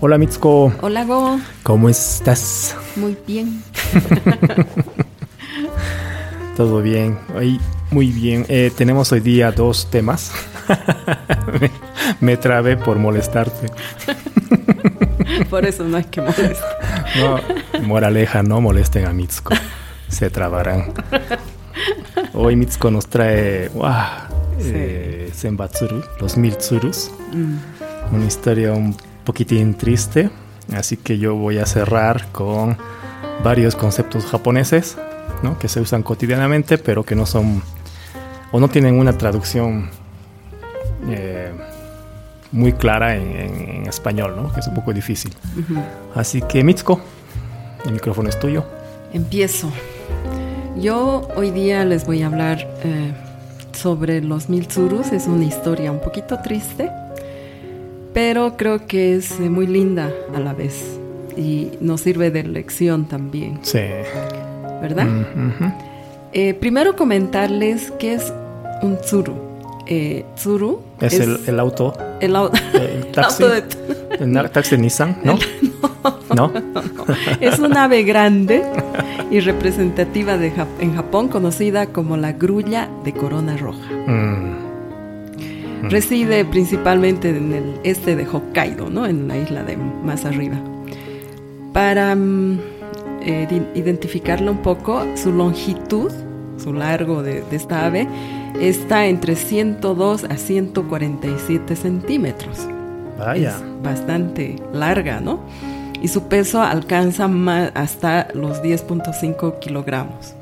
Hola Mitsuko. Hola Go. ¿Cómo estás? Muy bien. Todo bien. Hoy muy bien. Eh, tenemos hoy día dos temas. me, me trabé por molestarte. por eso no hay que molestar. No, moraleja, no molesten a Mitsuko. Se trabarán. Hoy Mitsuko nos trae wow, Sí. eh, Senbatsuru, los mil tsurus. Mm, Una historia un poquitín triste. Así que yo voy a cerrar con varios conceptos japoneses ¿no? que se usan cotidianamente, pero que no son o no tienen una traducción eh, muy clara en, en- en español, ¿no? que es un poco difícil. Así que Mitsuko, el micrófono es tuyo. Empiezo. Yo hoy día les voy a hablar eh, sobre los mil tsurus. Es una historia un poquito triste, pero creo que es eh, muy linda a la vez y nos sirve de lección también, Sí. ¿verdad? Mm. Eh, primero comentarles qué es un tsuru. Eh, tsuru Es, el, el auto, el au- el taxi, auto de- el taxi de Nissan, ¿no? ¿No? Es una ave grande y representativa de Jap- en Japón conocida como la grulla de corona roja. Mm, Reside principalmente en el este de Hokkaido, ¿no? en la isla de más arriba. Para mm, eh, identificarla un poco, su longitud, su largo de, de esta ave, está entre 102 a 147 centímetros. vaya. Es bastante larga, ¿no? Y su peso alcanza hasta los 10.5 kilogramos.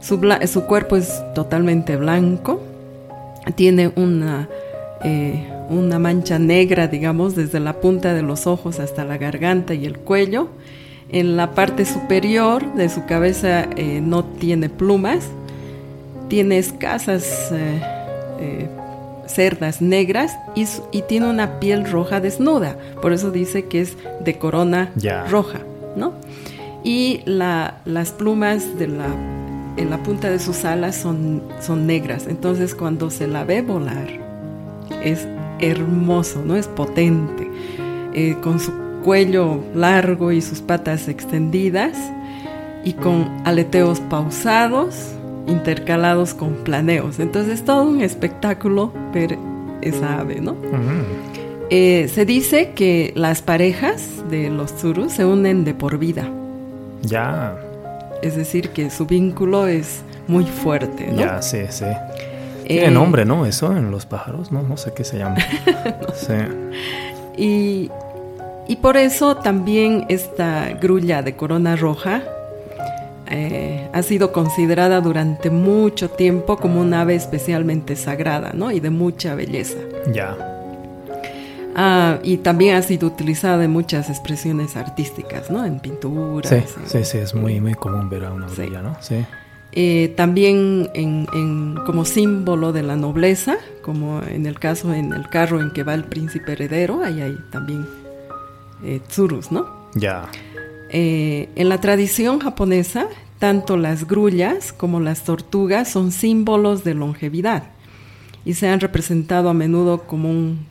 Su cuerpo es totalmente blanco, tiene una, eh, una mancha negra, digamos, desde la punta de los ojos hasta la garganta y el cuello. En la parte superior de su cabeza eh, no tiene plumas, tiene escasas eh, cerdas negras y, tiene una piel roja desnuda. Por eso dice que es de corona roja, ¿no? Y la- las plumas de la, en la punta de sus alas son, son negras. Entonces cuando se la ve volar es hermoso, ¿no? Es potente. Eh, con su cuello largo y sus patas extendidas y con aleteos pausados intercalados con planeos. Entonces todo un espectáculo ver esa ave, ¿no? Eh, se dice que las parejas de los tsurus se unen de por vida, ya, es decir, que su vínculo es muy fuerte, ¿no? ya, sí, sí. Eh, Tiene nombre, ¿no? Eso en los pájaros, no, no sé qué se llama. Sí. Y, y por eso también esta grulla de corona roja eh, ha sido considerada durante mucho tiempo como un ave especialmente sagrada, ¿no? Y de mucha belleza. Ya. Ah, y también ha sido utilizada en muchas expresiones artísticas, ¿no? En pinturas. Sí, en- sí, sí, es muy, muy común ver a una Sí. orilla, ¿no? Sí. Eh, también en, en- como símbolo de la nobleza, como en el caso en el carro en que va el príncipe heredero, ahí hay también eh, tsurus, ¿no? Ya. Eh, en la tradición japonesa, tanto las grullas como las tortugas son símbolos de longevidad y se han representado a menudo como un,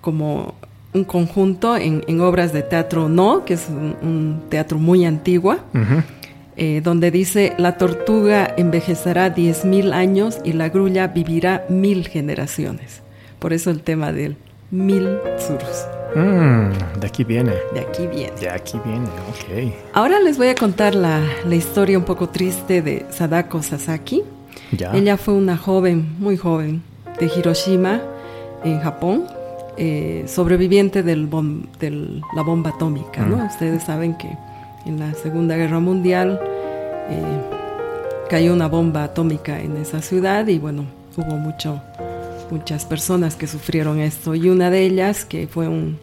como un conjunto en, en obras de teatro no, que es un, un teatro muy antiguo, Ujú. eh, donde dice la tortuga envejecerá 10.000 años y la grulla vivirá mil generaciones. Por eso el tema del mil tsurus. Mm, de aquí viene. De aquí viene. De aquí viene, ok. Ahora les voy a contar la, la historia un poco triste de Sadako Sasaki. Ya. Ella fue una joven, muy joven, de Hiroshima, en Japón, eh, sobreviviente de la bomba atómica. ¿no? Mm. Ustedes saben que en la Segunda Guerra Mundial eh, cayó una bomba atómica en esa ciudad y bueno, hubo mucho, muchas personas que sufrieron esto y una de ellas, que fue un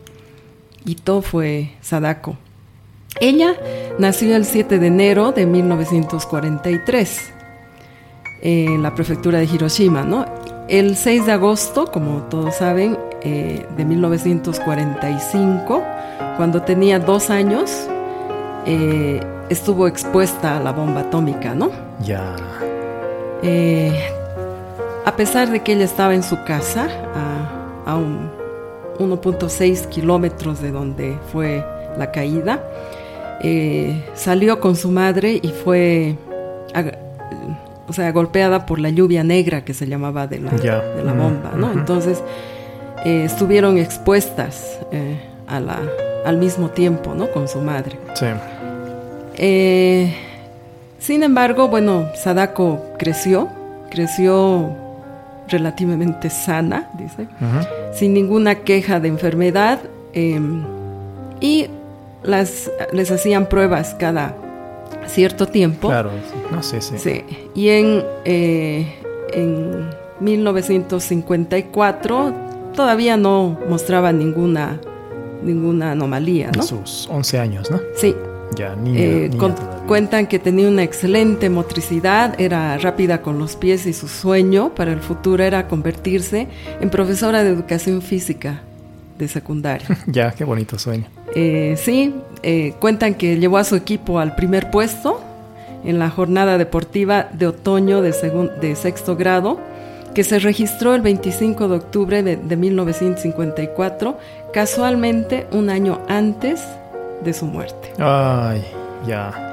hito, fue Sadako. Ella nació el 7 de enero de 1943 en la prefectura de Hiroshima, ¿no? El 6 de agosto, como todos saben, eh, de 1945, cuando tenía dos años, eh, estuvo expuesta a la bomba atómica, ¿no? Ya. Eh, a pesar de que ella estaba en su casa, a, a un- 1.6 kilómetros de donde fue la caída. Salió con su madre y fue o sea, golpeada por la lluvia negra que se llamaba de la, de la bomba, ¿no? Entonces eh, estuvieron expuestas eh, a la, al mismo tiempo, ¿no? Con su madre. Sí. Eh, sin embargo, bueno, Sadako creció, creció relativamente sana, dice, sin ninguna queja de enfermedad em, y las, les hacían pruebas cada cierto tiempo. Claro, no sé, sí. sí. Y en, en 1954 todavía no mostraba ninguna, ninguna anomalía, ¿no? sus 11 años, ¿no? Sí. Ya, niña, eh, cuentan que tenía una excelente motricidad, era rápida con los pies y su sueño para el futuro era convertirse en profesora de educación física de secundaria. ya, qué bonito sueño. Eh, sí, eh, cuentan que llevó a su equipo al primer puesto en la jornada deportiva de otoño de, de sexto grado, que se registró el 25 de octubre de, 1954, casualmente un año antes de su muerte. Ay, ya.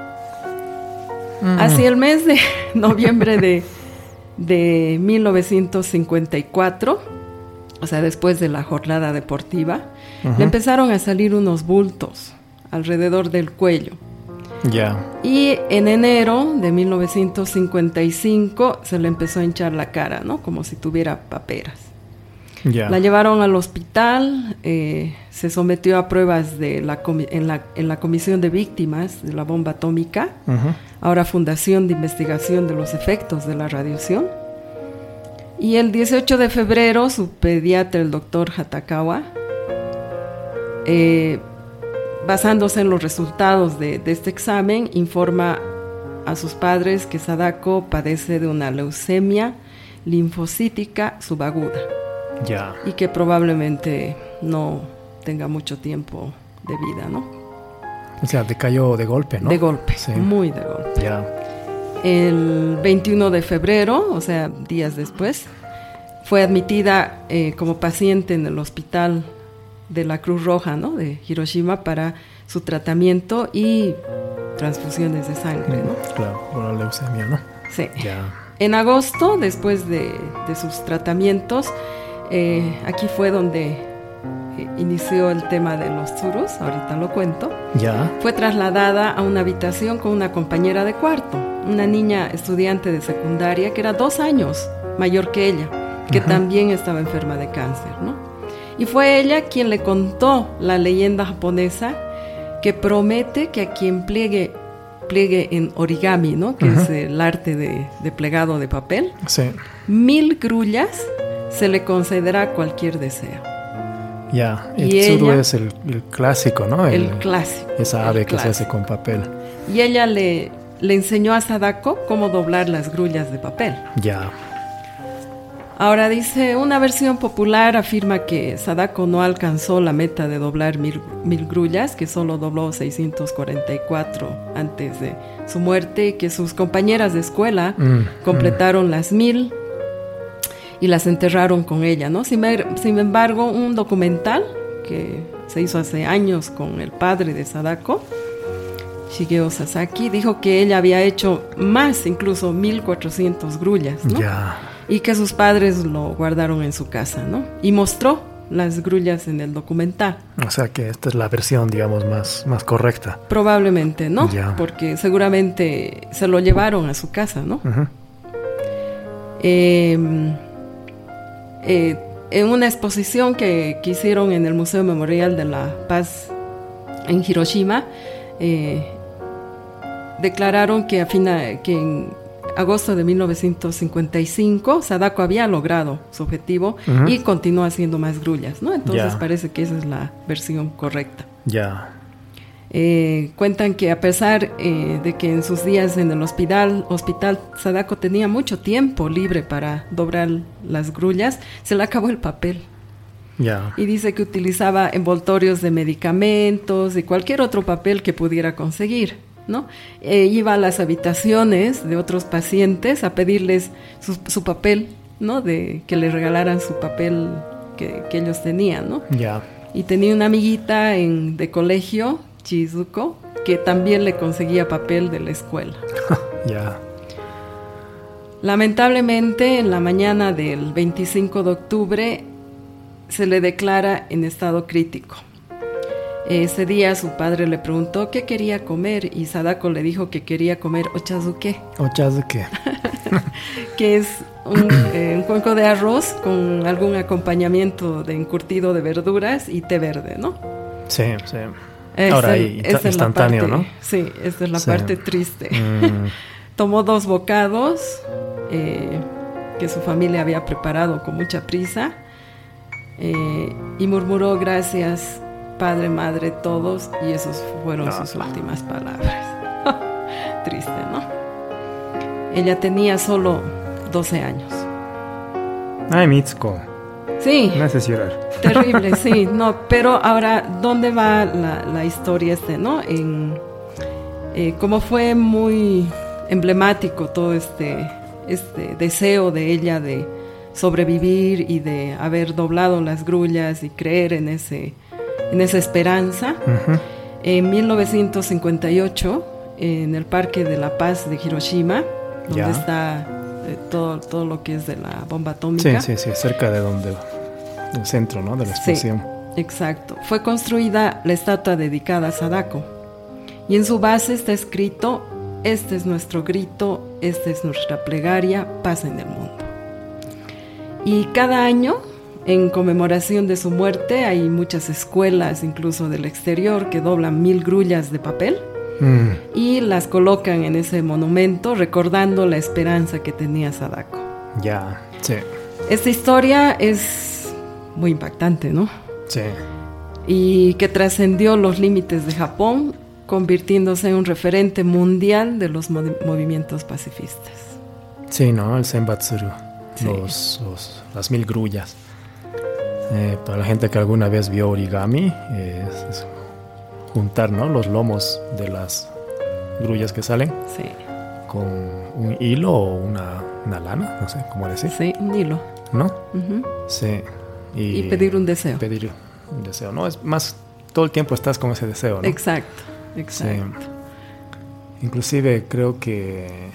Hacia el mes de noviembre de, de 1954, o sea, después de la jornada deportiva, le empezaron a salir unos bultos alrededor del cuello. Ya. Y en enero de 1955 se le empezó a hinchar la cara, ¿no? Como si tuviera paperas. Ya. La llevaron al hospital, eh, se sometió a pruebas de la en, la, en, la, Comisión de Víctimas de la Bomba Atómica, ahora Fundación de Investigación de los Efectos de la Radiación. Y el 18 de febrero, su pediatra, el doctor Hatakawa, eh, basándose en los resultados de, este examen, informa a sus padres que Sadako padece de una leucemia linfocítica subaguda. Ya. Y que probablemente no tenga mucho tiempo de vida, ¿no? O sea, decayó de golpe, ¿no? De golpe, muy de golpe. Ya. El 21 de febrero, o sea, días después, fue admitida eh, como paciente en el hospital de la Cruz Roja, ¿no? De Hiroshima para su tratamiento y transfusiones de sangre, ¿no? Claro, por la leucemia, ¿no? Sí. En agosto, después de, sus tratamientos, eh, aquí fue donde eh, inició el tema de los zurus, ahorita lo cuento. Ya. Fue trasladada a una habitación con una compañera de cuarto, una niña estudiante de secundaria que era dos años mayor que ella, que también estaba enferma de cáncer, ¿no? Y fue ella quien le contó la leyenda japonesa que promete que a quien pliegue, pliegue en origami, ¿no? que es el arte de, plegado de papel, mil grullas se le concederá cualquier deseo. Ya, el tsuru es el, clásico, ¿no? El, clásico. Esa ave que se hace con papel. Y ella le, le enseñó a Sadako cómo doblar las grullas de papel. Ya. Ahora dice, una versión popular afirma que Sadako no alcanzó la meta de doblar mil, grullas, que solo dobló 644 antes de su muerte, y que sus compañeras de escuela mm, completaron las mil y las enterraron con ella, ¿no? Sin, sin, embargo, un documental que se hizo hace años con el padre de Sadako, Shigeo Sasaki, dijo que ella había hecho más, incluso 1400 grullas, ¿no? Y que sus padres lo guardaron en su casa, ¿no? Y mostró las grullas en el documental. O sea que esta es la versión, digamos, más, más correcta. Probablemente, ¿no? Porque seguramente se lo llevaron a su casa, ¿no? Em, eh, en una exposición que, que, hicieron en el Museo Memorial de la Paz en Hiroshima, eh, declararon que, a fina, que en agosto de 1955, Sadako había logrado su objetivo y continuó haciendo más grullas, ¿no? Entonces parece que esa es la versión correcta. Ya. Eh, cuentan que a pesar eh, de que en sus días en el hospital, hospital Sadako tenía mucho tiempo libre para doblar las grullas, se le acabó el papel. Ya. Y dice que utilizaba envoltorios de medicamentos y cualquier otro papel que pudiera conseguir. ¿No? Eh, iba a las habitaciones de otros pacientes a pedirles su, papel, ¿no? De que le regalaran su papel que, que ellos tenían, ¿no? Ya. Y tenía una amiguita en, de colegio, Chizuko, que también le conseguía papel de la escuela. Ya. Lamentablemente, en la mañana del 25 de octubre se le declara en estado crítico. Ese día su padre le preguntó qué quería comer y Sadako le dijo que quería comer ochazuke, Ochazuke. que es un, eh, un cuenco de arroz con algún acompañamiento de encurtido de verduras y té verde, ¿no? Sí, sí. Esa- Ahora es la instantáneo, parte- ¿no? Sí, esta es la Sí. parte triste. Mm, Tomó dos bocados eh, que su familia había preparado con mucha prisa eh, y murmuró gracias, padre, madre, todos, y esas fueron sus últimas palabras. Triste, ¿no? Ella tenía solo 12 años. Ay, Mitsuko. Sí, Me haces llorar. terrible, sí, no, pero ahora, ¿dónde va la, la historia este, no? En, eh, como fue muy emblemático todo este, este deseo de ella de sobrevivir y de haber doblado las grullas y creer en, ese, en esa esperanza, Ujú. en 1958, en el Parque de la Paz de Hiroshima, donde Ya. está eh, todo, todo lo que es de la bomba Sí, atómica. sí, sí, cerca de donde, el centro, ¿no? De la Sí. explosión. Exacto. Fue construida la estatua dedicada a Sadako. Y en su base está escrito, este es nuestro grito, esta es nuestra plegaria, paz en el mundo. Y cada año, en conmemoración de su muerte, hay muchas escuelas, incluso del exterior, que doblan mil grullas de papel Mm, y las colocan en ese monumento recordando la esperanza que tenía Sadako. ya, sí, Esta historia es muy impactante, ¿no? sí. y que trascendió los límites de Japón, convirtiéndose en un referente mundial de los movi- movimientos pacifistas. Sí, ¿no? El Senbatsuru. Sí. Los, los- las mil grullas. Eh, para la gente que alguna vez vio origami, eh, es, es juntar, ¿no? Los lomos de las grullas que salen Sí, con un hilo o una, una lana, no sé cómo decir, sí, un hilo. ¿no? Sí. Y pedir un deseo. Pedir un deseo, ¿no? Es más, todo el tiempo estás con ese deseo, ¿no? Exacto, exacto. Inclusive creo que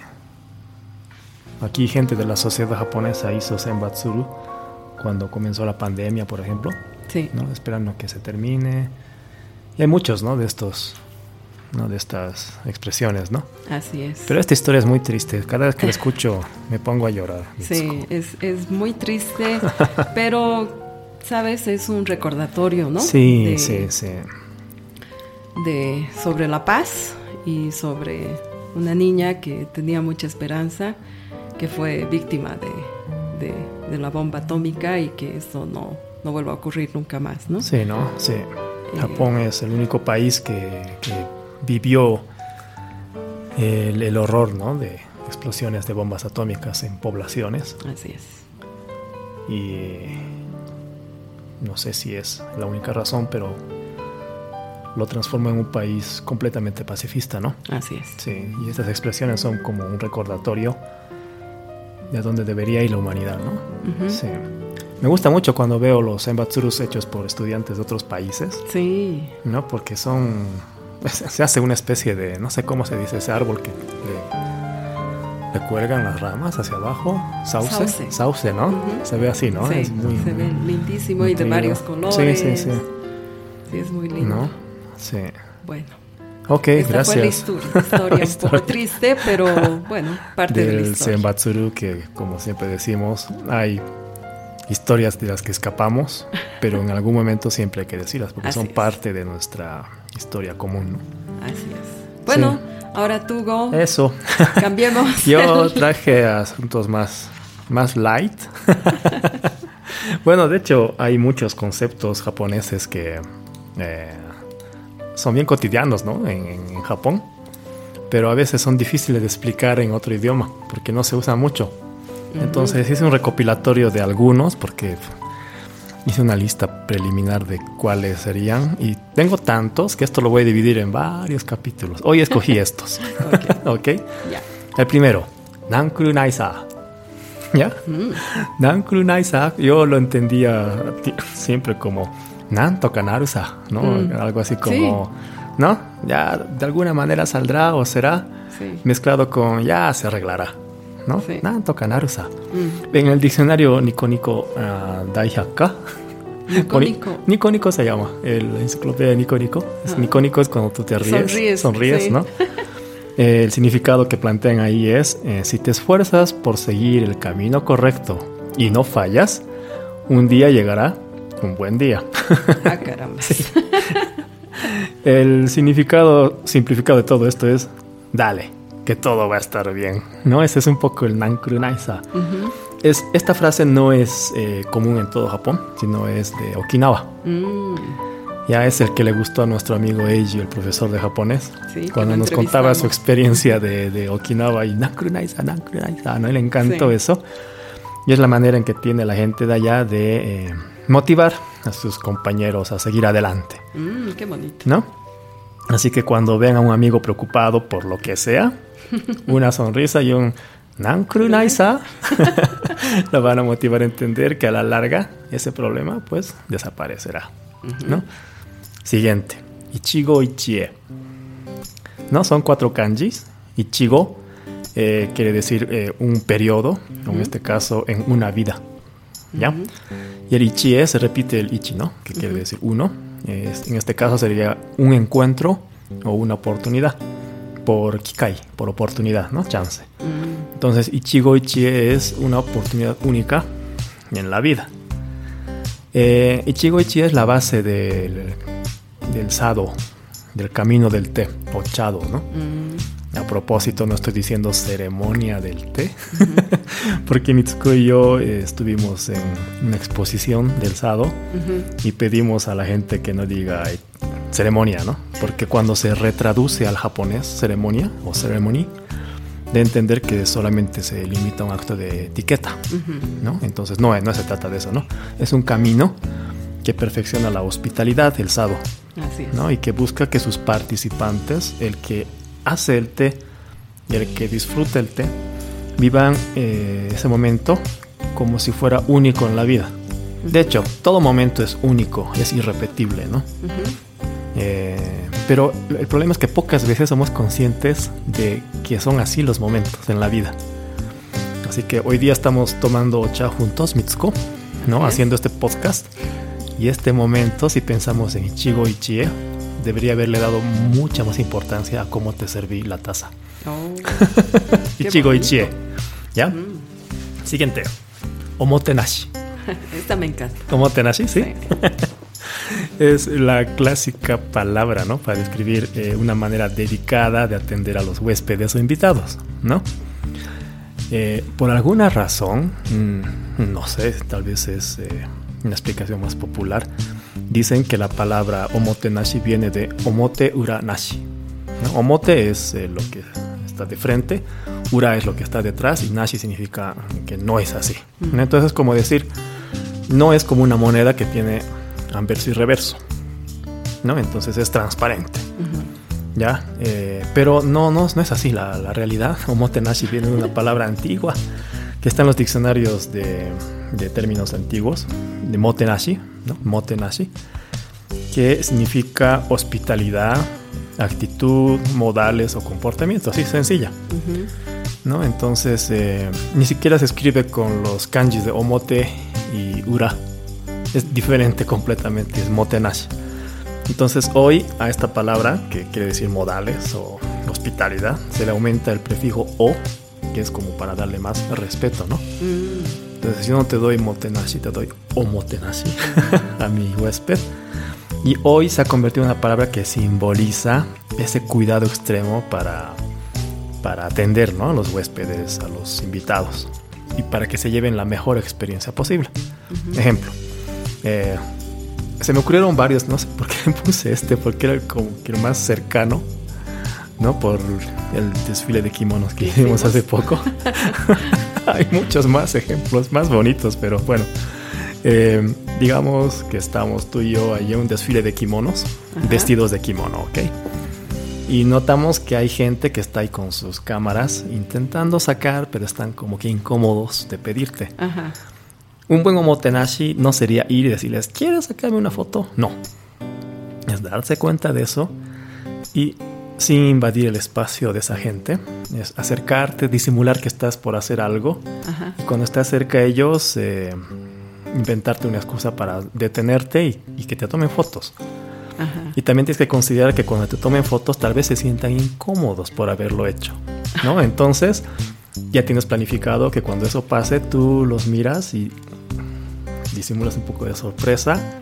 aquí gente de la sociedad japonesa hizo Senbatsuru cuando comenzó la pandemia, por ejemplo, Sí, ¿no? esperando que se termine. Y hay muchos, ¿no? De estos, ¿no? De estas expresiones, ¿no? así es. Pero esta historia es muy triste. Cada vez que la escucho me pongo a llorar. Sí, es, es muy triste, pero, ¿sabes? Es un recordatorio, ¿no? Sí, De- sí, sí. de sobre la paz y sobre una niña que tenía mucha esperanza, que fue víctima de, de- de la bomba atómica y que esto no, no vuelva a ocurrir nunca más, ¿no? Sí, ¿no? Sí. Japón es el único país que, que vivió el, el horror, ¿no? De explosiones de bombas atómicas en poblaciones. Así es. Y no sé si es la única razón, pero lo transformó en un país completamente pacifista, ¿no? Así es. Sí, y estas expresiones son como un recordatorio de dónde debería ir la humanidad, ¿no? Ujú. Sí. Me gusta mucho cuando veo los embatsurus hechos por estudiantes de otros países, Sí, ¿no? Porque son... Se hace una especie de... No sé cómo se dice ese árbol que le, le cuelgan las ramas hacia abajo. Sauce. Sauce. Sauce, ¿no? Ujú. Se ve así, ¿no? sí, Es muy... se ve lindísimo y de varios colores. Sí, sí, sí. Sí, es muy lindo. ¿No? Sí. Bueno, Ok, esta fue la gracias. histo- historia un Historia. poco triste, pero bueno, parte de la del historia. Senbatsuru, que como siempre decimos, hay historias de las que escapamos, pero en algún momento siempre hay que decirlas, porque Así son es. parte de nuestra historia común. ¿no? Así es. Bueno, ahora tú, Go, Eso. cambiemos. Yo el- traje asuntos más, más light. bueno, de hecho, hay muchos conceptos japoneses que eh, son bien cotidianos, ¿no? En, en- Japón. Pero a veces son difíciles de explicar en otro idioma, porque no se usan mucho. Entonces hice un recopilatorio de algunos, porque hice una lista preliminar de cuáles serían. Y tengo tantos que esto lo voy a dividir en varios capítulos. Hoy escogí estos. Ok, ¿Ok? ya. El primero, Nankuru Naisa. ¿Ya? Nankuru Naisa, yo lo entendía siempre como Nanto Kanarusa, ¿no? Mm. Algo así como, ¿no? Ya de alguna manera saldrá o será mezclado con ya se arreglará, ¿no? Sí. Nanto Kanarusa. Mm. En el diccionario Nico Nico uh, Daihaka, Nico Nico. Nico Nico se llama, el enciclopedia de Nico Nico. Es, Ah. Nico Nico es cuando tú te ríes, Sonríes. ¿no? El significado que plantean ahí es, eh, si te esfuerzas por seguir el camino correcto y no fallas, un día llegará un buen día. Ah, caramba. El significado simplificado de todo esto es, dale, que todo va a estar bien, ¿no? Ese es un poco el Nankuru Naisa. Ujú. Es, esta frase no es eh, común en todo Japón, sino es de Okinawa. Mm, Ya es el que le gustó a nuestro amigo Eiji, el profesor de japonés, sí, cuando nos contaba su experiencia de, de Okinawa y Nankuru Naisa, Nankuru Naisa, ¿no? Le encantó Sí. eso. Y es la manera en que tiene la gente de allá de eh, motivar a sus compañeros a seguir adelante, Mm, qué bonito. ¿no? Así que cuando ven a un amigo preocupado por lo que sea, una sonrisa y un Nankuru Naisa lo van a motivar a entender que a la larga ese problema pues desaparecerá, ¿no? Siguiente, Ichigo Ichie. ¿No? Son cuatro kanjis. Ichigo eh, quiere decir eh, un periodo, en este caso en una vida. ¿Ya? Y el Ichie se repite el Ichi, ¿no? Que quiere decir uno. Es- en este caso sería un encuentro o una oportunidad. Por Kikai, por oportunidad, ¿no? Chance. Entonces, Ichigo Ichie es una oportunidad única en la vida. Eh, Ichigo Ichie es la base del, del sado, del camino del té, o chado, ¿no? A propósito, no estoy diciendo ceremonia del té, porque Mitsuko y yo eh, estuvimos en una exposición del sado ujú. y pedimos a la gente que no diga ceremonia, ¿no? Porque cuando se retraduce al japonés ceremonia o ceremony, de entender que solamente se limita a un acto de etiqueta. ¿no? Entonces no, no se trata de eso, ¿no? Es un camino que perfecciona la hospitalidad, el sado, Así es. ¿no? Y que busca que sus participantes, el que hace el té y el que disfruta el té, vivan eh, ese momento como si fuera único en la vida. De hecho, todo momento es único, es irrepetible, ¿no? Eh, pero el problema es que pocas veces somos conscientes de que son así los momentos en la vida. Así que hoy día estamos tomando cha juntos, Mitsuko, ¿no? Haciendo este podcast. Y este momento, si pensamos en Ichigo Ichie, debería haberle dado mucha más importancia a cómo te serví la taza. Oh, Ichigo. Ichie. ¿Ya? mm. Siguiente. Omotenashi. Esta me encanta. Omotenashi, ¿sí? Es la clásica palabra, ¿no? Para describir eh, una manera dedicada de atender a los huéspedes o invitados, ¿no? Eh, por alguna razón, mm, no sé, tal vez es eh, una explicación más popular, dicen que la palabra omotenashi viene de omote ura nashi. ¿no? Omote es eh, lo que está de frente, ura es lo que está detrás y nashi significa que no es así. ¿no? Entonces es como decir, no es como una moneda que tiene anverso y reverso, ¿no? Entonces es transparente. ¿Ya? Eh, pero no, no, no es así la, la realidad. Omotenashi viene de una palabra antigua que está en los diccionarios de, de términos antiguos, de motenashi, ¿no? Motenashi, que significa hospitalidad, actitud, modales o comportamiento, así sencilla. ¿no? Entonces, eh, ni siquiera se escribe con los kanjis de omote y ura. Es diferente completamente, es motenashi. Entonces hoy a esta palabra, que quiere decir modales o hospitalidad, se le aumenta el prefijo o, que es como para darle más respeto, ¿no? Mm, Entonces yo no te doy motenashi, te doy omotenashi a mi huésped. Y hoy se ha convertido en una palabra que simboliza ese cuidado extremo para, para atender ¿no? a los huéspedes, a los invitados y para que se lleven la mejor experiencia posible. Ejemplo, eh, se me ocurrieron varios, no sé por qué puse este, porque era como que el más cercano, ¿no? Por el desfile de kimonos que ¿Qué hicimos hicimos? hace poco. Hay muchos más ejemplos, más bonitos, pero bueno. Eh, digamos que estamos tú y yo allí en un desfile de kimonos, Ajá. vestidos de kimono, ¿ok? Y notamos que hay gente que está ahí con sus cámaras intentando sacar, pero están como que incómodos de pedirte. Ajá. Un buen omotenashi no sería ir y decirles, ¿quieres sacarme una foto? No. Es darse cuenta de eso y sin invadir el espacio de esa gente. Es acercarte, disimular que estás por hacer algo. Ajá. Y cuando estás cerca de ellos, eh, inventarte una excusa para detenerte y, y que te tomen fotos. Ajá. Y también tienes que considerar que cuando te tomen fotos tal vez se sientan incómodos por haberlo hecho, ¿no? Entonces ya tienes planificado que cuando eso pase tú los miras y disimulas un poco de sorpresa,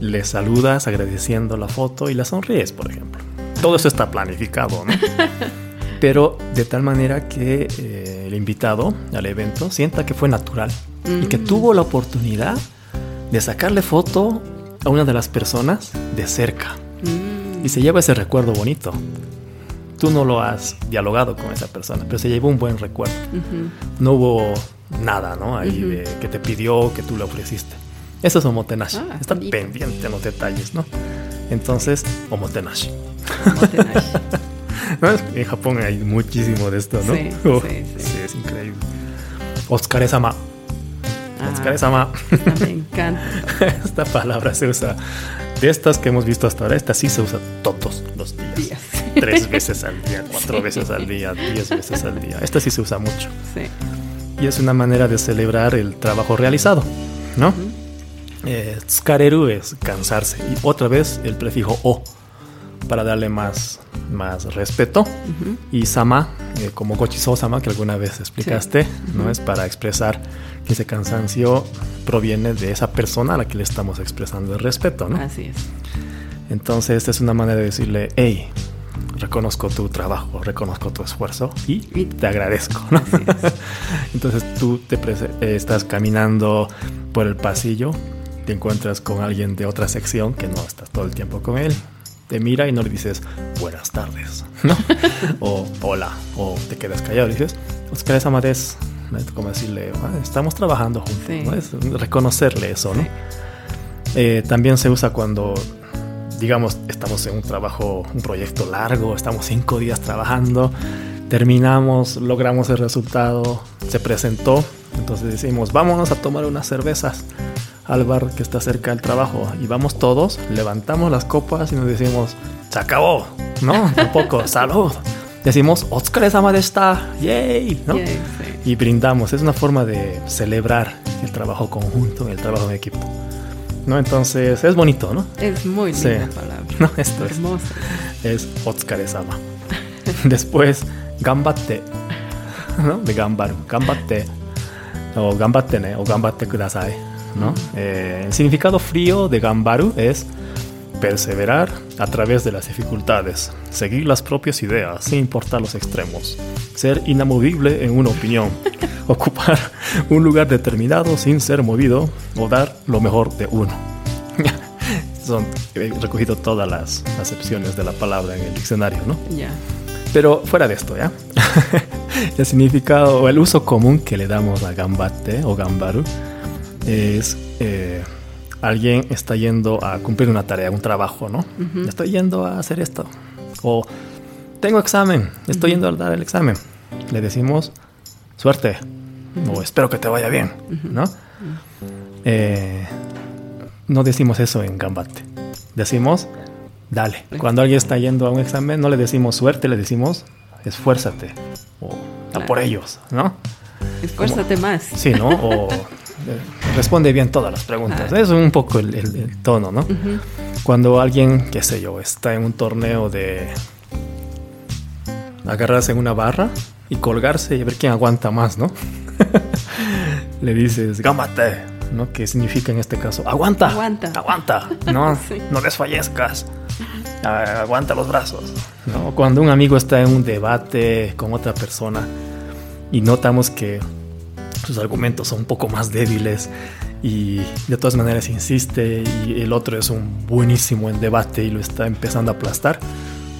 les saludas agradeciendo la foto y la sonríes, por ejemplo. Todo eso está planificado, ¿no? Pero de tal manera que eh, el invitado al evento sienta que fue natural y que Mm. tuvo la oportunidad de sacarle foto a una de las personas de cerca Mm. y se lleva ese recuerdo bonito. Tú no lo has dialogado con esa persona, pero se llevó un buen recuerdo. Ujú. No hubo nada, ¿no? Ahí Ujú. de que te pidió, que tú le ofreciste. Eso es omotenashi. Ah, Está pendiente en los detalles, ¿no? Entonces, omotenashi. En Japón hay muchísimo de esto, ¿no? Sí, Oh, sí, sí. es increíble. Otsukare-sama. Ah, Otsukare-sama. esta me encanta. Esta palabra se usa. De estas que hemos visto hasta ahora, esta sí se usa todos los días. Días. Tres veces al día, cuatro veces al día, diez veces al día. Esta sí se usa mucho. Sí. Y es una manera de celebrar el trabajo realizado, ¿no? Eh, tsukareru es cansarse. Y otra vez el prefijo o para darle más, más respeto. Y sama, eh, como gochizo sama que alguna vez explicaste, ¿no? Es para expresar que ese cansancio proviene de esa persona a la que le estamos expresando el respeto, ¿no? Así es. Entonces, esta es una manera de decirle, hey, reconozco tu trabajo, reconozco tu esfuerzo y Y- te agradezco. Entonces, tú te eh, estás caminando por el pasillo, te encuentras con alguien de otra sección que no estás todo el tiempo con él. Te mira y no le dices buenas tardes, ¿no? o hola, o te quedas callado y dices, Oscar Amades, como decirle, "Ah, estamos trabajando juntos, Sí. ¿no? Es reconocerle eso, ¿no? Sí. Eh, también se usa cuando, digamos, estamos en un trabajo, un proyecto largo, estamos cinco días trabajando, terminamos, logramos el resultado, se presentó, entonces decimos, vámonos a tomar unas cervezas al bar que está cerca del trabajo y vamos todos, levantamos las copas y nos decimos, se acabó, ¿no? Tampoco, salud. Decimos, Otsukare-sama deshita, yay, ¿no? Yay, sí. y brindamos. Es una forma de celebrar el trabajo conjunto, el trabajo en equipo. ¿No? Entonces es bonito, ¿no? Es muy Sí. linda palabra. No, esto es, Hermosa. es Otsukare-sama. Después, gambatte. ¿no? De gambaru. Gambatte. O gambatte, ¿ne? O gambatte kudasai. ¿No? Eh, el significado frío de gambaru es perseverar a través de las dificultades, seguir las propias ideas sin importar los extremos, ser inamovible en una opinión, ocupar un lugar determinado sin ser movido o dar lo mejor de uno. Son, he recogido todas las acepciones de la palabra en el diccionario, ¿no? Ya. Pero fuera de esto, ¿ya? el significado o el uso común que le damos a gambate o gambaru es eh, alguien está yendo a cumplir una tarea, un trabajo, ¿no? Estoy yendo a hacer esto. O tengo examen, estoy yendo a dar el examen. Le decimos suerte o espero que te vaya bien, ¿no? Eh, no decimos eso en gambate. Decimos dale. Cuando alguien está yendo a un examen, no le decimos suerte, le decimos esfuérzate o a Claro. por ellos, ¿no? Esfuérzate más. Sí, ¿no? O eh, responde bien todas las preguntas. Claro. Es un poco el, el- el tono, ¿no? Ujú. Cuando alguien, qué sé yo, está en un torneo de agarrarse en una barra y colgarse y ver quién aguanta más, ¿no? Le dices, gámate, ¿no? Que significa en este caso, aguanta, Aguanta. aguanta, ¿no? Sí. No desfallezcas, Ah, aguanta los brazos, ¿no? Cuando un amigo está en un debate con otra persona y notamos que sus argumentos son un poco más débiles y de todas maneras insiste y el otro es un buenísimo en debate y lo está empezando a aplastar,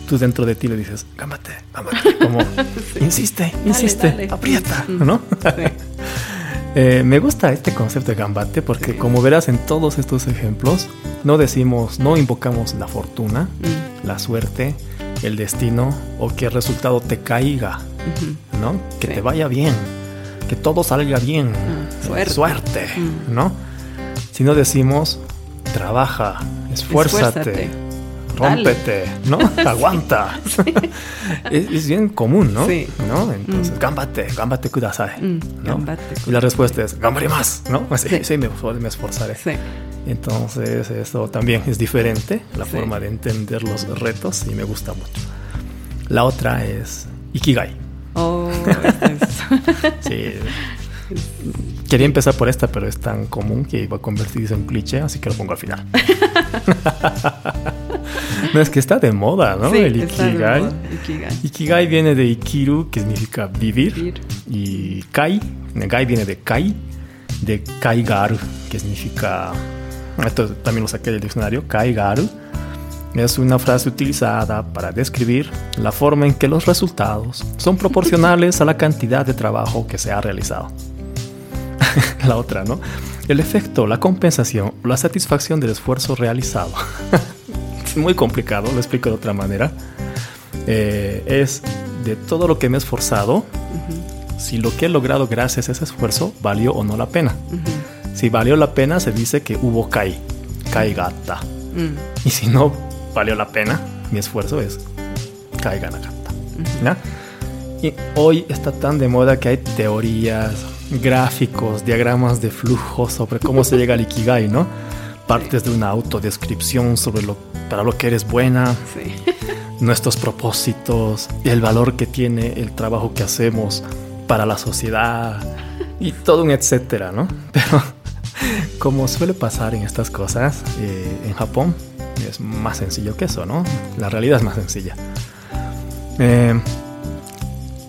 tú dentro de ti le dices, gámate, gámate, como, insiste, insiste, dale. aprieta. ¿no? Sí. Eh, me gusta este concepto de gambate porque Sí. como verás en todos estos ejemplos, no decimos, no invocamos la fortuna, Mm. la suerte, el destino o que el resultado te caiga. ¿no? Que te vaya bien, que todo salga bien, Ah, suerte. suerte, Mm. ¿no? Si no decimos, trabaja, esfuérzate, Esfuérzate. rómpete, ¿no? Aguanta. es, es bien común, ¿no? Sí. ¿No? Entonces, Mm. gambate, gambate kudasai. Mm, ¿no? gambate Y la respuesta es, gambaré más, ¿no? Sí, Sí. sí, me, me esforzaré. Sí. Entonces, eso también es diferente, la Sí. forma de entender los retos y me gusta mucho. La otra es Ikigai. Este Sí. Quería empezar por esta, pero es tan común que iba a convertirse en cliché, así que lo pongo al final. no, es que está de moda, ¿no? Sí, El Ikigai. moda, Ikigai. Ikigai viene de Ikiru, que significa vivir. Vivir. Y Kai, Gai viene de Kai, de Kaigaru, que significa. Esto también lo saqué del diccionario. Kaigaru es una frase utilizada para describir la forma en que los resultados son proporcionales a la cantidad de trabajo que se ha realizado. la otra, ¿no? El efecto, la compensación, la satisfacción del esfuerzo realizado. es muy complicado, lo explico de otra manera. Eh, es de todo lo que me he esforzado, si lo que he logrado gracias a ese esfuerzo valió o no la pena. Si valió la pena, se dice que hubo kai, kai gata. Mm, Y si no valió la pena, mi esfuerzo es kai ganagata. ujú. ¿ya? Y hoy está tan de moda que hay teorías, gráficos, diagramas de flujo sobre cómo se llega al ikigai, ¿no? Partes de una autodescripción sobre lo para lo que eres buena, Sí. nuestros propósitos el valor que tiene el trabajo que hacemos para la sociedad y todo un etcétera, ¿no? Pero como suele pasar en estas cosas, eh, en Japón es más sencillo que eso, ¿no? La realidad es más sencilla. Eh,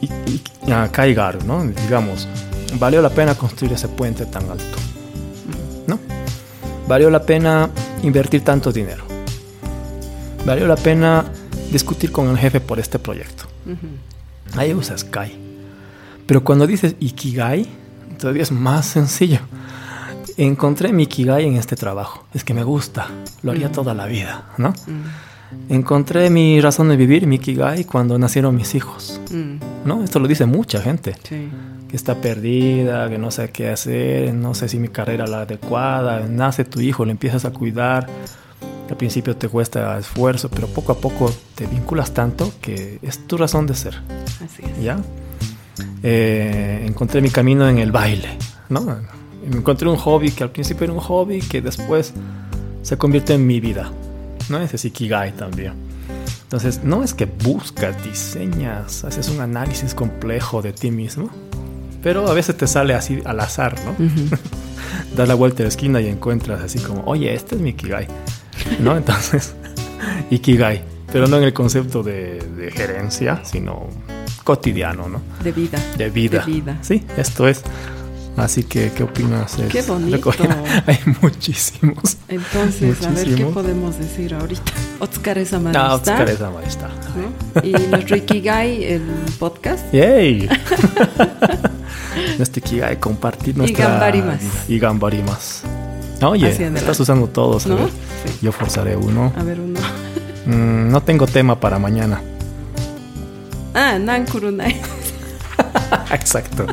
y, y- ah, Kaigaru, ¿no? Digamos, valió la pena construir ese puente tan alto, ¿no? Valió la pena invertir tanto dinero. Valió la pena discutir con el jefe por este proyecto. Ujú. Ahí usas Kai. Pero cuando dices Ikigai, todavía es más sencillo. Encontré mi Ikigai en este trabajo. Es que me gusta. Lo haría Mm. toda la vida, ¿no? Mm, Encontré mi razón de vivir, mi Ikigai, cuando nacieron mis hijos. mm, ¿No? Esto lo dice mucha gente. Sí. Que está perdida, que no sé qué hacer, no sé si mi carrera es la adecuada. Nace tu hijo, le empiezas a cuidar. Al principio te cuesta esfuerzo, pero poco a poco te vinculas tanto que es tu razón de ser. Así es. ¿ya? Eh, encontré mi camino en el baile, ¿no? Encontré un hobby que al principio era un hobby que después se convirtió en mi vida, ¿no? Ese es Ikigai también. Entonces, no es que buscas, diseñas, haces un análisis complejo de ti mismo, pero a veces te sale así al azar, ¿no? Ujú. Das la vuelta a la esquina y encuentras así como, oye, este es mi Ikigai, ¿no? Entonces, Ikigai, pero no en el concepto de, de gerencia, sino cotidiano, ¿no? De vida. de vida. De vida. Sí, esto es. Así que, ¿qué opinas? Es Qué bonito. Hay muchísimos. Entonces, a ver qué podemos decir ahorita. Otsukare-sama Ah, está, Otsukaresama está. ¿no? Y nuestro Ikigai, el podcast. ¡Yay! Nuestro Ikigai, compartir nuestra gambarimas. vida. Y gambarimas. Oye, estás usando todos. a ¿No? ver. Sí. Yo forzaré uno. A ver, uno. Mm, no tengo tema para mañana. Ah, Nankurunai. Exacto.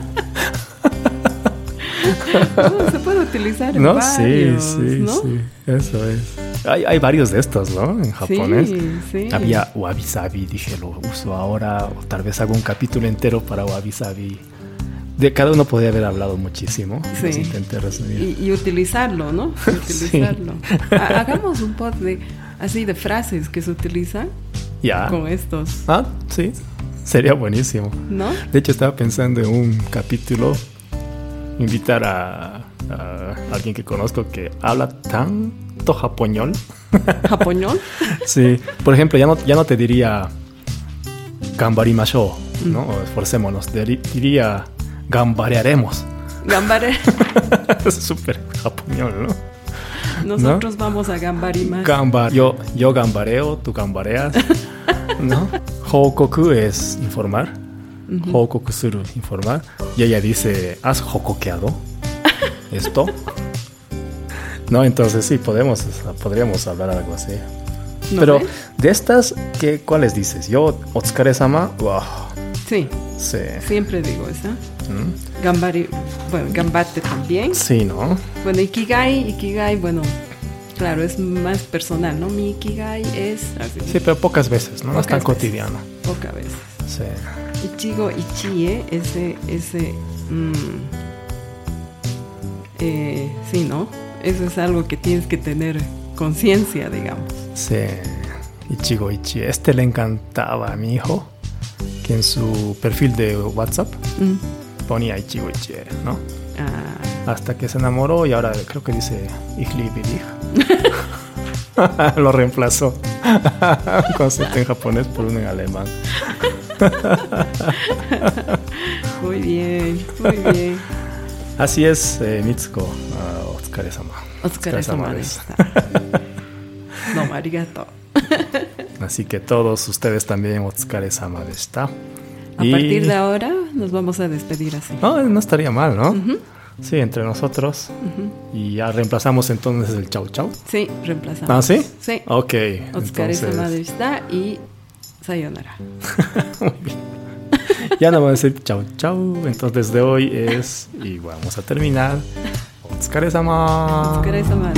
No, se puede utilizar en ¿No? varios, sí, sí, ¿no? sí. Eso es. Hay, hay varios de estos, ¿no? En japonés. Sí, sí. Había Wabi Sabi, dije, lo uso ahora, o tal vez hago un capítulo entero para Wabi Sabi. De cada uno podría haber hablado muchísimo. Sí. Intenté resumir. Y, y utilizarlo, ¿no? Utilizarlo. Ha- Hagamos un pod de así de frases que se utilizan ya. con estos, Ah, sí. Sería buenísimo. ¿no? De hecho, estaba pensando en un capítulo, invitar a, a alguien que conozco que habla tanto japoñol. Japoñol. Sí. Por ejemplo, ya no, ya no te diría gambarimashou, ¿no? O esforcémonos. Diri- Diría gambarearemos. Gambare. es súper japoñol, ¿no? Nosotros vamos a Gambarimas. Gamba, yo, yo gambareo, tú gambareas, ¿no? Hokoku es informar. Hokoku suru, informar. Y ella dice, ¿has hokokeado esto? no, entonces sí, podemos, podríamos hablar algo así. No Pero sé. de estas, ¿qué, ¿cuáles dices? Yo, Otsukare-sama, wow. Sí, Sí. siempre digo esa. ¿Mm? Gambari, bueno, gambate también. Sí, ¿no? Bueno, Ikigai, Ikigai, bueno, claro, es más personal, ¿no? Mi Ikigai es así, Sí, pero pocas veces, ¿no? No es tan veces. cotidiano. pocas veces. Sí. Ichigo Ichie, ese, ese, mm, eh, sí, ¿no? Eso es algo que tienes que tener conciencia, digamos. Sí. Ichigo Ichi. Este le encantaba a mi hijo, que en su perfil de WhatsApp Mm. ponía Ichigo Ichi, ¿no? Ah, Hasta que se enamoró y ahora creo que dice Bilig. Lo reemplazó. Un concepto en japonés por uno en alemán. muy bien, muy bien. Así es, eh, Mitsuko. Uh, Otsukare-sama. Otsukare-sama. No, arigato. Así que todos ustedes también Otsukare-sama deshita. A Y- partir de ahora nos vamos a despedir así. No, no estaría mal, ¿no? Sí, entre nosotros. Y ya reemplazamos entonces el chau chau. Sí, reemplazamos. ¿Ah, sí? Sí. Ok. Otsukare-sama entonces- deshita y sayonara. Ya no voy a decir chau chau. Entonces de hoy es. Y vamos a terminar. Otsukare-sama. Otsukare-sama.